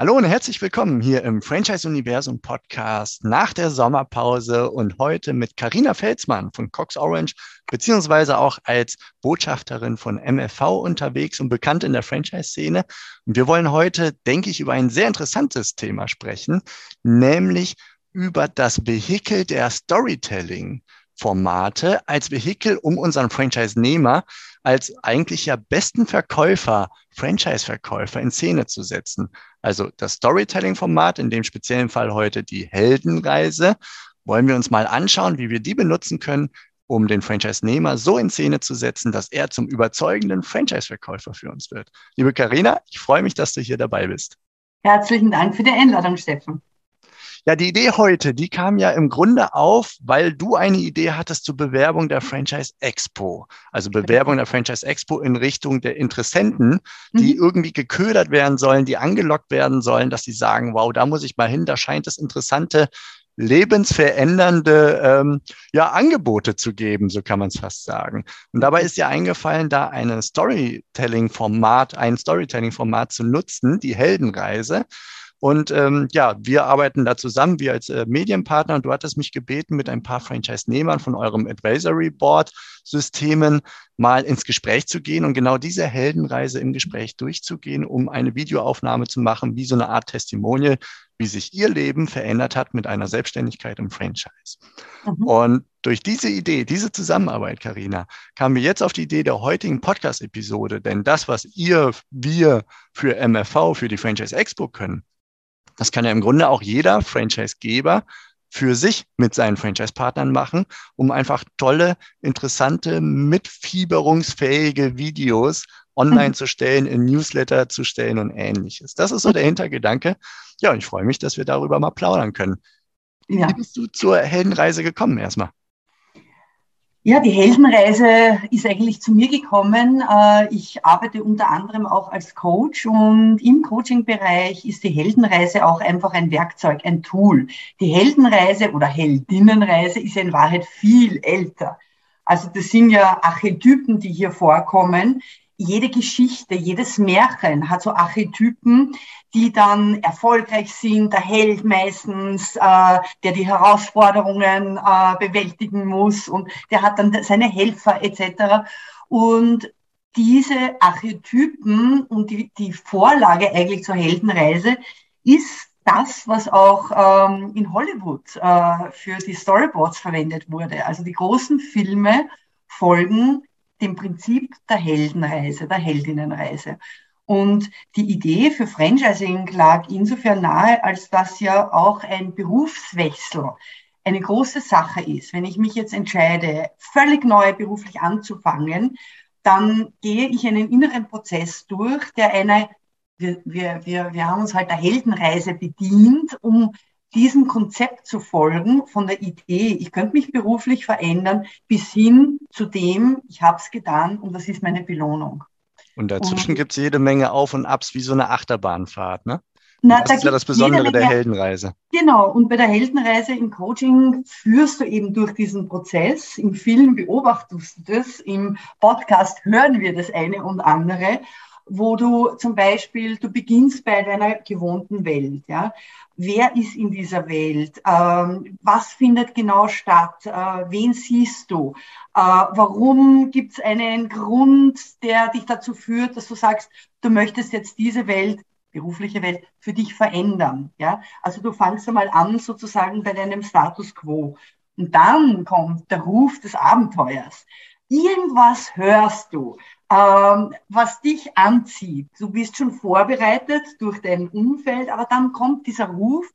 Hallo und herzlich willkommen hier im Franchise Universum Podcast nach der Sommerpause und heute mit Karina Felsmann von Cox Orange beziehungsweise auch als Botschafterin von MFV unterwegs und bekannt in der Franchise-Szene. Und wir wollen heute, denke ich, über ein sehr interessantes Thema sprechen, nämlich über das Vehikel der Storytelling. Formate als Vehikel, um unseren Franchise-Nehmer als eigentlich ja besten Verkäufer, Franchise-Verkäufer in Szene zu setzen. Also das Storytelling-Format, in dem speziellen Fall heute die Heldenreise, wollen wir uns mal anschauen, wie wir die benutzen können, um den Franchise-Nehmer so in Szene zu setzen, dass er zum überzeugenden Franchise-Verkäufer für uns wird. Liebe Karina, ich freue mich, dass du hier dabei bist. Herzlichen Dank für die Einladung, Steffen. Ja, die Idee heute, die kam ja im Grunde auf, weil du eine Idee hattest zur Bewerbung der Franchise Expo. Also Bewerbung der Franchise Expo in Richtung der Interessenten, die mhm. irgendwie geködert werden sollen, die angelockt werden sollen, dass sie sagen, wow, da muss ich mal hin, da scheint es interessante lebensverändernde ähm, ja, Angebote zu geben, so kann man es fast sagen. Und dabei ist ja eingefallen, da eine Storytelling-Format, ein Storytelling-Format zu nutzen, die Heldenreise. Und ähm, ja, wir arbeiten da zusammen, wir als äh, Medienpartner. Und du hattest mich gebeten, mit ein paar Franchise-Nehmern von eurem Advisory Board-Systemen mal ins Gespräch zu gehen und genau diese Heldenreise im Gespräch durchzugehen, um eine Videoaufnahme zu machen, wie so eine Art Testimonial, wie sich ihr Leben verändert hat mit einer Selbstständigkeit im Franchise. Mhm. Und durch diese Idee, diese Zusammenarbeit, Karina, kamen wir jetzt auf die Idee der heutigen Podcast-Episode. Denn das, was ihr, wir für MFV, für die Franchise Expo können, das kann ja im Grunde auch jeder Franchise-Geber für sich mit seinen Franchise-Partnern machen, um einfach tolle, interessante, mitfieberungsfähige Videos online mhm. zu stellen, in Newsletter zu stellen und ähnliches. Das ist so der Hintergedanke. Ja, und ich freue mich, dass wir darüber mal plaudern können. Ja. Wie bist du zur Heldenreise gekommen erstmal? Ja, die Heldenreise ist eigentlich zu mir gekommen. Äh, ich arbeite unter anderem auch als Coach und im Coaching-Bereich ist die Heldenreise auch einfach ein Werkzeug, ein Tool. Die Heldenreise oder Heldinnenreise ist in Wahrheit viel älter. Also das sind ja Archetypen, die hier vorkommen, jede Geschichte, jedes Märchen hat so Archetypen, die dann erfolgreich sind, der Held meistens, äh, der die Herausforderungen äh, bewältigen muss und der hat dann seine Helfer etc. Und diese Archetypen und die, die Vorlage eigentlich zur Heldenreise ist das, was auch ähm, in Hollywood äh, für die Storyboards verwendet wurde. Also die großen Filme folgen dem Prinzip der Heldenreise, der Heldinnenreise. Und die Idee für Franchising lag insofern nahe, als das ja auch ein Berufswechsel eine große Sache ist. Wenn ich mich jetzt entscheide, völlig neu beruflich anzufangen, dann gehe ich einen inneren Prozess durch, der eine, wir, wir, wir haben uns halt der Heldenreise bedient, um diesem Konzept zu folgen, von der Idee, ich könnte mich beruflich verändern, bis hin zu dem, ich habe es getan und das ist meine Belohnung. Und dazwischen gibt es jede Menge Auf und Abs wie so eine Achterbahnfahrt, ne? Na, das da ist ja das Besondere der Heldenreise. Genau, und bei der Heldenreise im Coaching führst du eben durch diesen Prozess. Im Film beobachtest du das, im Podcast hören wir das eine und andere wo du zum Beispiel, du beginnst bei deiner gewohnten Welt. Ja? Wer ist in dieser Welt? Ähm, was findet genau statt? Äh, wen siehst du? Äh, warum gibt es einen Grund, der dich dazu führt, dass du sagst, du möchtest jetzt diese Welt berufliche Welt für dich verändern. Ja? Also du fangst einmal an sozusagen bei deinem Status quo. Und dann kommt der Ruf des Abenteuers. Irgendwas hörst du, ähm, was dich anzieht. Du bist schon vorbereitet durch dein Umfeld, aber dann kommt dieser Ruf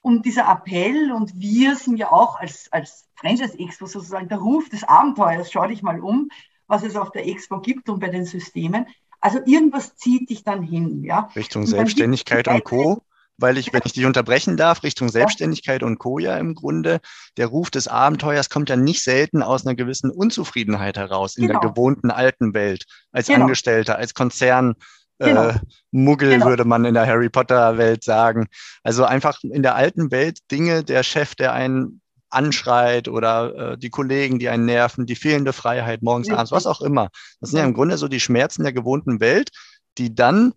und dieser Appell und wir sind ja auch als, als Franchise Expo sozusagen der Ruf des Abenteuers. Schau dich mal um, was es auf der Expo gibt und bei den Systemen. Also irgendwas zieht dich dann hin, ja. Richtung Selbstständigkeit und Co weil ich, wenn ich dich unterbrechen darf, Richtung Selbstständigkeit und Co. ja im Grunde, der Ruf des Abenteuers kommt ja nicht selten aus einer gewissen Unzufriedenheit heraus in genau. der gewohnten alten Welt, als genau. Angestellter, als Konzern. Äh, genau. Äh, Muggel genau. würde man in der Harry Potter Welt sagen. Also einfach in der alten Welt Dinge, der Chef, der einen anschreit oder äh, die Kollegen, die einen nerven, die fehlende Freiheit morgens, abends, was auch immer. Das sind ja im Grunde so die Schmerzen der gewohnten Welt, die dann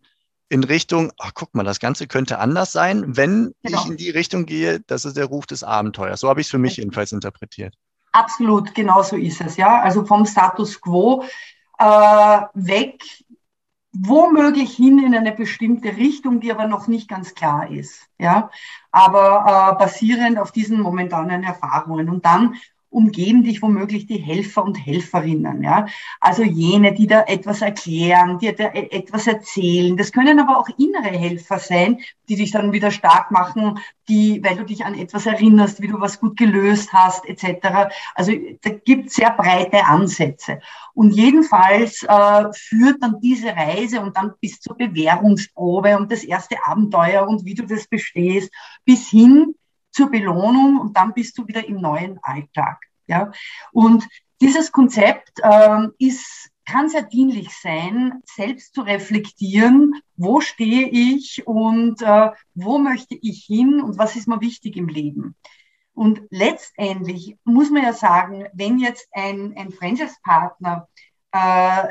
in Richtung, ach guck mal, das Ganze könnte anders sein, wenn genau. ich in die Richtung gehe, das ist der Ruf des Abenteuers. So habe ich es für mich jedenfalls interpretiert. Absolut, genau so ist es, ja. Also vom Status quo äh, weg, womöglich hin in eine bestimmte Richtung, die aber noch nicht ganz klar ist, ja. Aber äh, basierend auf diesen momentanen Erfahrungen. Und dann umgeben dich womöglich die Helfer und Helferinnen, ja. Also jene, die da etwas erklären, die da e-, etwas erzählen. Das können aber auch innere Helfer sein, die dich dann wieder stark machen, die, weil du dich an etwas erinnerst, wie du was gut gelöst hast, etc. Also da gibt sehr breite Ansätze. Und jedenfalls äh, führt dann diese Reise und dann bis zur Bewährungsprobe und das erste Abenteuer und wie du das bestehst, bis hin zur Belohnung und dann bist du wieder im neuen Alltag. Ja? Und dieses Konzept ähm, ist, kann sehr dienlich sein, selbst zu reflektieren, wo stehe ich und äh, wo möchte ich hin und was ist mir wichtig im Leben. Und letztendlich muss man ja sagen, wenn jetzt ein, ein Franchise-Partner äh,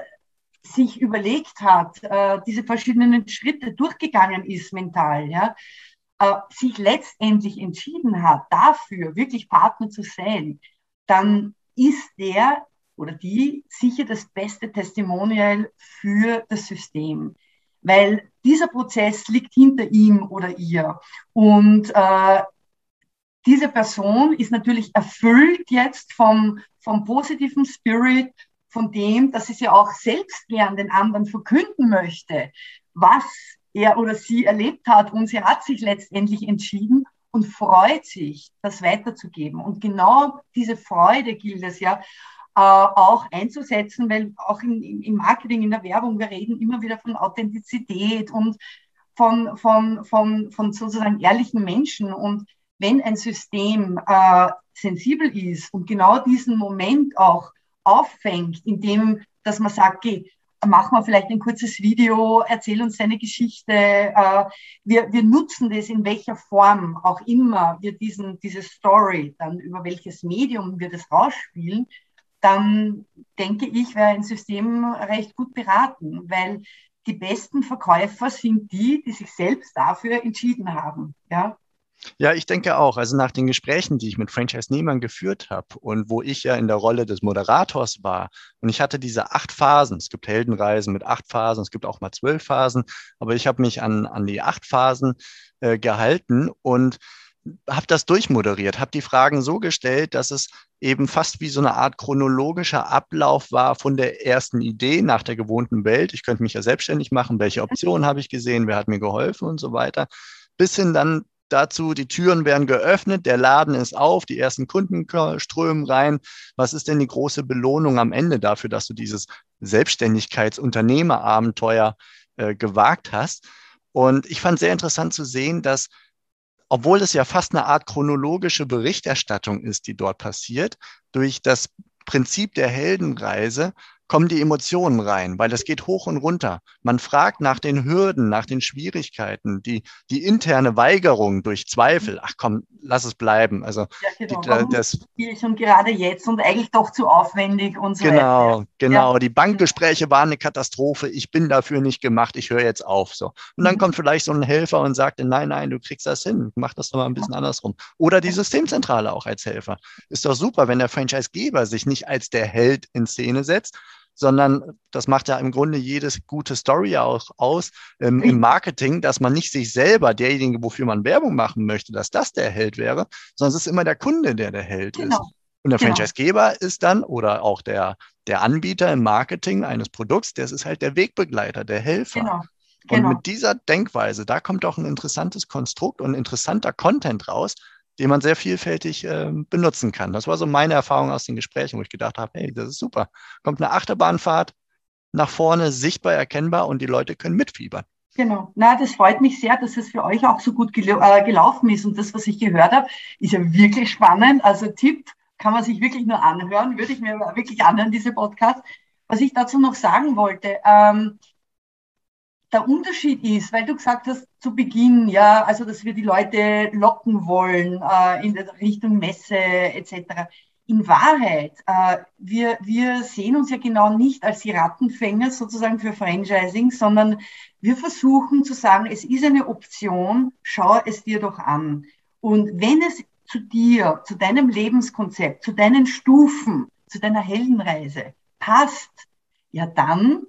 sich überlegt hat, äh, diese verschiedenen Schritte durchgegangen ist mental, ja, sich letztendlich entschieden hat, dafür wirklich Partner zu sein, dann ist der oder die sicher das beste Testimonial für das System. Weil dieser Prozess liegt hinter ihm oder ihr. Und äh, diese Person ist natürlich erfüllt jetzt vom, vom positiven Spirit, von dem, dass sie ja auch selbst gern den anderen verkünden möchte, was er oder sie erlebt hat und sie hat sich letztendlich entschieden und freut sich, das weiterzugeben. Und genau diese Freude gilt es ja äh, auch einzusetzen, weil auch im Marketing, in der Werbung, wir reden immer wieder von Authentizität und von, von, von, von sozusagen ehrlichen Menschen. Und wenn ein System äh, sensibel ist und genau diesen Moment auch auffängt, indem dass man sagt, okay, mach mal vielleicht ein kurzes Video, erzähl uns deine Geschichte. Äh, wir, wir nutzen das in welcher Form auch immer wir diesen, diese Story, dann über welches Medium wir das rausspielen, dann denke ich, wäre ein System recht gut beraten, weil die besten Verkäufer sind die, die sich selbst dafür entschieden haben. Ja. Ja, ich denke auch. Also nach den Gesprächen, die ich mit Franchise-Nehmern geführt habe und wo ich ja in der Rolle des Moderators war und ich hatte diese acht Phasen. Es gibt Heldenreisen mit acht Phasen, es gibt auch mal zwölf Phasen, aber ich habe mich an, an die acht Phasen äh, gehalten und habe das durchmoderiert, habe die Fragen so gestellt, dass es eben fast wie so eine Art chronologischer Ablauf war von der ersten Idee nach der gewohnten Welt. Ich könnte mich ja selbstständig machen, welche Optionen habe ich gesehen, wer hat mir geholfen und so weiter, bis hin dann dazu, die Türen werden geöffnet, der Laden ist auf, die ersten Kunden strömen rein. Was ist denn die große Belohnung am Ende dafür, dass du dieses Selbstständigkeitsunternehmerabenteuer äh, gewagt hast? Und ich fand sehr interessant zu sehen, dass obwohl es ja fast eine Art chronologische Berichterstattung ist, die dort passiert, durch das Prinzip der Heldenreise kommen die Emotionen rein, weil das geht hoch und runter. Man fragt nach den Hürden, nach den Schwierigkeiten, die, die interne Weigerung durch Zweifel. Ach komm, lass es bleiben. Also ja, genau. die, das ich schon gerade jetzt und eigentlich doch zu aufwendig und so Genau, weiter. genau. Ja. Die Bankgespräche waren eine Katastrophe. Ich bin dafür nicht gemacht. Ich höre jetzt auf. So. Und dann mhm. kommt vielleicht so ein Helfer und sagt, nein, nein, du kriegst das hin. Mach das doch mal ein bisschen ja. andersrum. Oder die Systemzentrale auch als Helfer. Ist doch super, wenn der Franchisegeber sich nicht als der Held in Szene setzt, sondern das macht ja im Grunde jedes gute Story auch aus ähm, im Marketing, dass man nicht sich selber, derjenige, wofür man Werbung machen möchte, dass das der Held wäre, sondern es ist immer der Kunde, der der Held genau. ist. Und der genau. Franchisegeber ist dann oder auch der, der Anbieter im Marketing eines Produkts, der ist halt der Wegbegleiter, der Helfer. Genau. Genau. Und mit dieser Denkweise, da kommt auch ein interessantes Konstrukt und interessanter Content raus, den man sehr vielfältig äh, benutzen kann. Das war so meine Erfahrung aus den Gesprächen, wo ich gedacht habe, hey, das ist super. Kommt eine Achterbahnfahrt nach vorne, sichtbar erkennbar und die Leute können mitfiebern. Genau. Na, das freut mich sehr, dass es für euch auch so gut gel äh, gelaufen ist. Und das, was ich gehört habe, ist ja wirklich spannend. Also Tipp kann man sich wirklich nur anhören, würde ich mir wirklich anhören, diese Podcast. Was ich dazu noch sagen wollte, ähm, der Unterschied ist, weil du gesagt hast zu Beginn, ja, also dass wir die Leute locken wollen äh, in Richtung Messe etc. in Wahrheit, äh, wir, wir sehen uns ja genau nicht als die Rattenfänger sozusagen für Franchising, sondern wir versuchen zu sagen, es ist eine Option, schau es dir doch an. Und wenn es zu dir, zu deinem Lebenskonzept, zu deinen Stufen, zu deiner Heldenreise passt, ja dann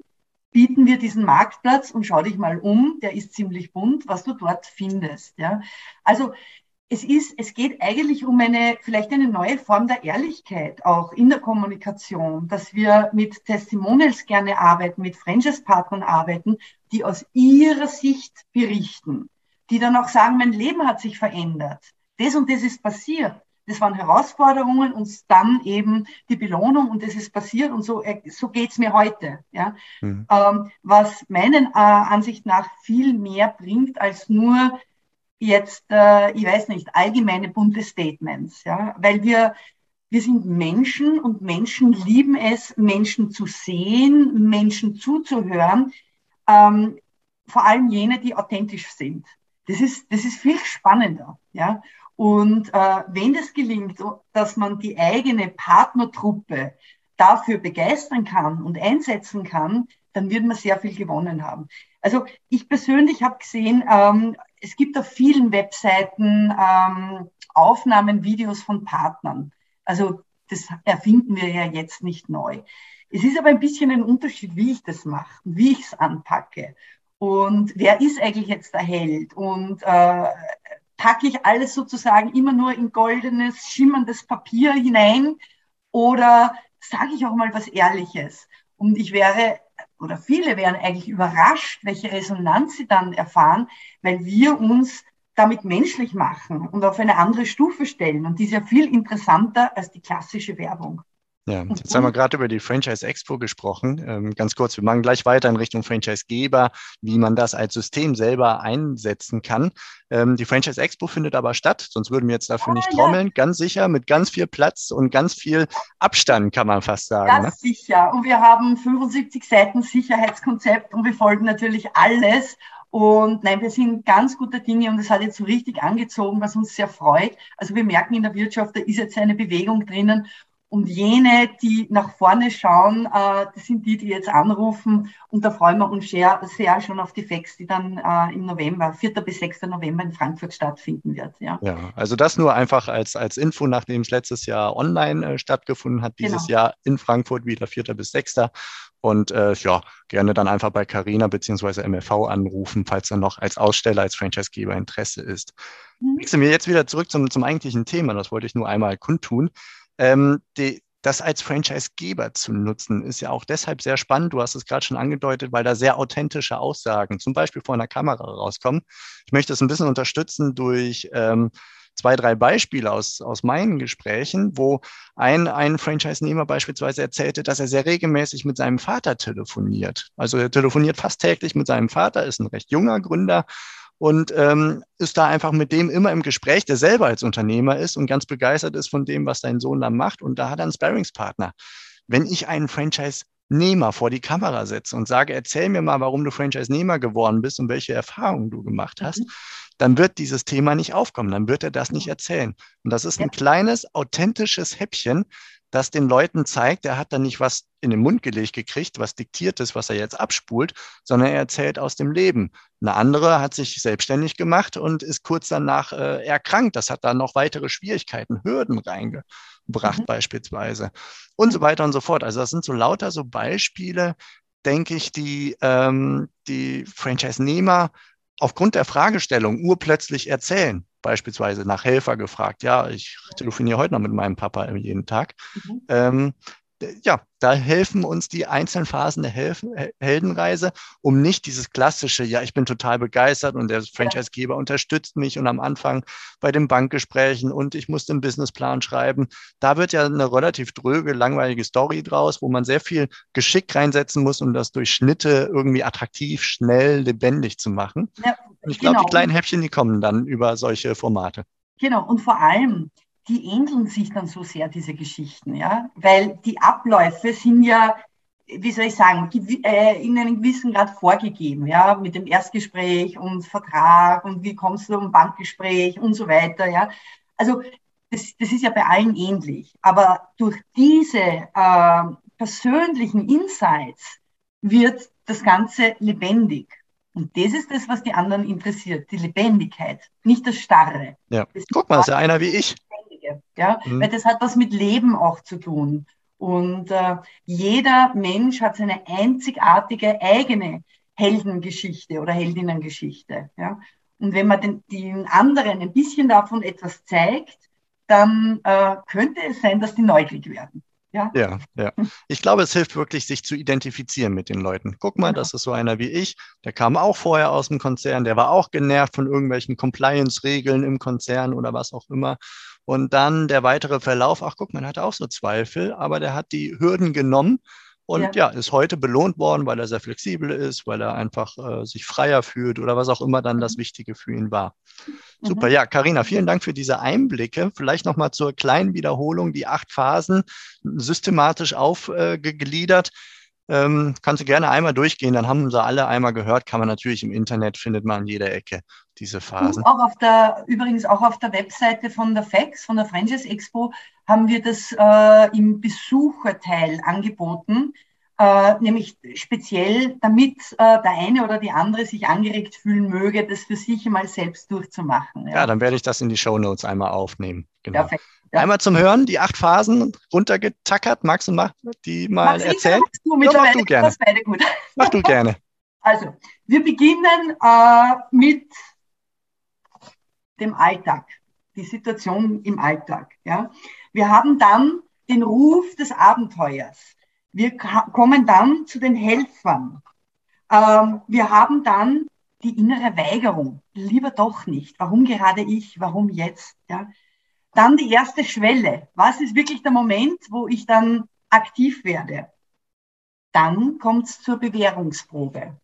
bieten wir diesen Marktplatz und schau dich mal um, der ist ziemlich bunt, was du dort findest. Ja? Also es ist, es geht eigentlich um eine, vielleicht eine neue Form der Ehrlichkeit auch in der Kommunikation, dass wir mit Testimonials gerne arbeiten, mit Franchise-Partnern arbeiten, die aus ihrer Sicht berichten, die dann auch sagen, mein Leben hat sich verändert. Das und das ist passiert. Das waren Herausforderungen und dann eben die Belohnung und das ist passiert und so, äh, so geht's mir heute. Ja? Mhm. Ähm, was meinen äh, Ansicht nach viel mehr bringt als nur jetzt, äh, ich weiß nicht, allgemeine bunte Statements, ja, weil wir, wir sind Menschen und Menschen lieben es, Menschen zu sehen, Menschen zuzuhören, ähm, vor allem jene, die authentisch sind. Das ist, das ist viel spannender, ja. Und äh, wenn das gelingt, dass man die eigene Partnertruppe dafür begeistern kann und einsetzen kann, dann wird man sehr viel gewonnen haben. Also ich persönlich habe gesehen, ähm, es gibt auf vielen Webseiten ähm, Aufnahmen, Videos von Partnern. Also das erfinden wir ja jetzt nicht neu. Es ist aber ein bisschen ein Unterschied, wie ich das mache, wie ich es anpacke. Und wer ist eigentlich jetzt der Held? Und äh, packe ich alles sozusagen immer nur in goldenes, schimmerndes Papier hinein? Oder sage ich auch mal was Ehrliches? Und ich wäre oder viele wären eigentlich überrascht, welche Resonanz sie dann erfahren, weil wir uns damit menschlich machen und auf eine andere Stufe stellen. Und die ist ja viel interessanter als die klassische Werbung. Ja, jetzt haben wir gerade über die Franchise Expo gesprochen. Ähm, ganz kurz, wir machen gleich weiter in Richtung Franchisegeber, wie man das als System selber einsetzen kann. Ähm, die Franchise Expo findet aber statt, sonst würden wir jetzt dafür nicht trommeln. Ganz sicher, mit ganz viel Platz und ganz viel Abstand, kann man fast sagen. Ganz ne? sicher. Und wir haben 75 Seiten Sicherheitskonzept und wir folgen natürlich alles. Und nein, wir sind ganz guter Dinge und es hat jetzt so richtig angezogen, was uns sehr freut. Also wir merken in der Wirtschaft, da ist jetzt eine Bewegung drinnen und jene, die nach vorne schauen, äh, das sind die, die jetzt anrufen. Und da freuen wir uns sehr, sehr schon auf die FEX, die dann äh, im November, 4. bis 6. November in Frankfurt stattfinden wird. Ja, ja also das nur einfach als, als Info, nachdem es letztes Jahr online äh, stattgefunden hat, dieses genau. Jahr in Frankfurt wieder 4. bis 6. Und ja, gerne dann einfach bei Carina beziehungsweise MFV anrufen, falls dann noch als Aussteller, als Franchisegeber Interesse ist. Mhm. Wechseln wir jetzt wieder zurück zum, zum eigentlichen Thema. Das wollte ich nur einmal kundtun. Ähm, die, das als Franchisegeber zu nutzen, ist ja auch deshalb sehr spannend. Du hast es gerade schon angedeutet, weil da sehr authentische Aussagen zum Beispiel vor einer Kamera rauskommen. Ich möchte es ein bisschen unterstützen durch ähm, zwei, drei Beispiele aus, aus meinen Gesprächen, wo ein, ein Franchise-Nehmer beispielsweise erzählte, dass er sehr regelmäßig mit seinem Vater telefoniert. Also er telefoniert fast täglich mit seinem Vater, ist ein recht junger Gründer und ähm, ist da einfach mit dem immer im Gespräch, der selber als Unternehmer ist und ganz begeistert ist von dem, was sein Sohn da macht. Und da hat er einen Sparringspartner. Wenn ich einen Franchise-Nehmer vor die Kamera setze und sage, erzähl mir mal, warum du Franchise-Nehmer geworden bist und welche Erfahrungen du gemacht hast, mhm. dann wird dieses Thema nicht aufkommen, dann wird er das nicht erzählen. Und das ist ein kleines, authentisches Häppchen, das den Leuten zeigt, er hat da nicht was in den Mund gelegt gekriegt, was diktiert ist, was er jetzt abspult, sondern er erzählt aus dem Leben. Eine andere hat sich selbstständig gemacht und ist kurz danach äh, erkrankt. Das hat da noch weitere Schwierigkeiten, Hürden reingebracht mhm. beispielsweise und so weiter und so fort. Also das sind so lauter so Beispiele, denke ich, die ähm, die Franchise-Nehmer aufgrund der Fragestellung urplötzlich erzählen beispielsweise nach Helfer gefragt. Ja, ich telefoniere heute noch mit meinem Papa jeden Tag. Mhm. Ähm, ja, da helfen uns die einzelnen Phasen der Helfen, Heldenreise, um nicht dieses klassische, ja, ich bin total begeistert und der Franchisegeber unterstützt mich und am Anfang bei den Bankgesprächen und ich muss den Businessplan schreiben. Da wird ja eine relativ dröge, langweilige Story draus, wo man sehr viel Geschick reinsetzen muss, um das durch Schnitte irgendwie attraktiv, schnell, lebendig zu machen. Ja, und ich glaube, genau. die kleinen Häppchen, die kommen dann über solche Formate. Genau, und vor allem, die ähneln sich dann so sehr, diese Geschichten, ja, weil die Abläufe sind ja, wie soll ich sagen, äh, in einem gewissen Grad vorgegeben, ja, mit dem Erstgespräch und Vertrag und wie kommst du um Bankgespräch und so weiter, ja. Also das, das ist ja bei allen ähnlich. Aber durch diese äh, persönlichen Insights wird das Ganze lebendig. Und das ist das, was die anderen interessiert, die Lebendigkeit, nicht das Starre. Ja, guck mal, ist ja einer wie ich. Ja, mhm. weil das hat was mit Leben auch zu tun. Und äh, jeder Mensch hat seine einzigartige eigene Heldengeschichte oder Heldinnengeschichte. Ja? Und wenn man den, den anderen ein bisschen davon etwas zeigt, dann äh, könnte es sein, dass die neugierig werden. Ja? ja, ja. Ich glaube, es hilft wirklich, sich zu identifizieren mit den Leuten. Guck mal, genau. das ist so einer wie ich. Der kam auch vorher aus dem Konzern. Der war auch genervt von irgendwelchen Compliance-Regeln im Konzern oder was auch immer. Und dann der weitere Verlauf. Ach, guck, man hatte auch so Zweifel, aber der hat die Hürden genommen und ja. ja. ist heute belohnt worden, weil er sehr flexibel ist, weil er einfach äh, sich freier fühlt oder was auch immer dann das mhm. Wichtige für ihn war. Mhm. Super, ja, Karina, vielen Dank für diese Einblicke. Vielleicht nochmal zur kleinen Wiederholung, die acht Phasen systematisch aufgegliedert. Äh, ähm, kannst du gerne einmal durchgehen, dann haben sie alle einmal gehört, kann man natürlich im Internet, findet man an jeder Ecke diese Phasen. Und auch auf der, übrigens auch auf der Webseite von der FEX, von der Franchise Expo, haben wir das äh, im Besucherteil angeboten, äh, nämlich speziell, damit äh, der eine oder die andere sich angeregt fühlen möge, das für sich mal selbst durchzumachen. Ja, ja dann werde ich das in die Show Notes einmal aufnehmen. Genau. Perfekt. Ja. Einmal zum Hören, die acht Phasen runtergetackert. Magst du mal die mal Magst erzählen? Du, ja, mach du gerne. Mach du gerne. Also, wir beginnen äh, mit dem Alltag, die Situation im Alltag. Ja. Wir haben dann den Ruf des Abenteuers. Wir kommen dann zu den Helfern. Ähm, wir haben dann die innere Weigerung. Lieber doch nicht. Warum gerade ich? Warum jetzt? Ja. Dann die erste Schwelle. Was ist wirklich der Moment, wo ich dann aktiv werde? Dann kommt es zur Bewährungsprobe.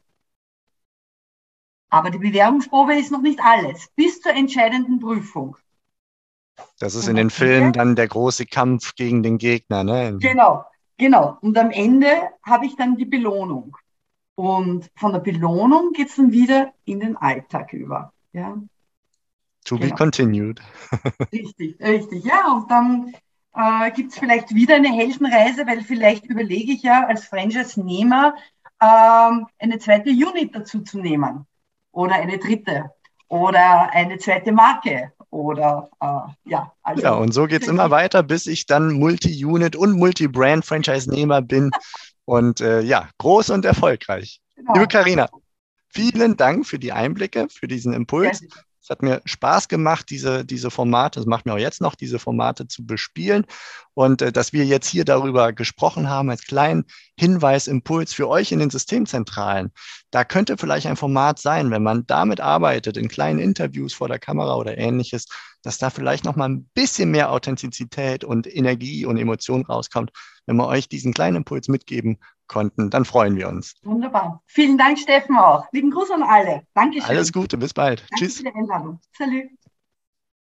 Aber die Bewährungsprobe ist noch nicht alles. Bis zur entscheidenden Prüfung. Das ist in den Filmen dann der große Kampf gegen den Gegner, ne? Genau, genau. Und am Ende habe ich dann die Belohnung. Und von der Belohnung geht es dann wieder in den Alltag über. Ja. To genau. be continued. richtig, richtig. Ja, und dann äh, gibt es vielleicht wieder eine Heldenreise, weil vielleicht überlege ich ja als Franchise-Nehmer ähm, eine zweite Unit dazu zu nehmen oder eine dritte oder eine zweite Marke oder äh, ja. Also ja, und so geht es immer weiter, bis ich dann Multi-Unit und Multi-Brand-Franchise-Nehmer bin und äh, ja, groß und erfolgreich. Genau. Liebe Karina, vielen Dank für die Einblicke, für diesen Impuls. Es hat mir Spaß gemacht, diese, diese Formate, es macht mir auch jetzt noch, diese Formate zu bespielen. Und äh, dass wir jetzt hier darüber gesprochen haben, als kleinen Hinweis, Impuls für euch in den Systemzentralen. Da könnte vielleicht ein Format sein, wenn man damit arbeitet, in kleinen Interviews vor der Kamera oder ähnliches, dass da vielleicht noch mal ein bisschen mehr Authentizität und Energie und Emotion rauskommt, wenn wir euch diesen kleinen Impuls mitgeben konnten, dann freuen wir uns. Wunderbar. Vielen Dank, Steffen, auch. Lieben Gruß an alle. Dankeschön. Alles Gute, bis bald. Danke Tschüss. Für die Einladung. Salut.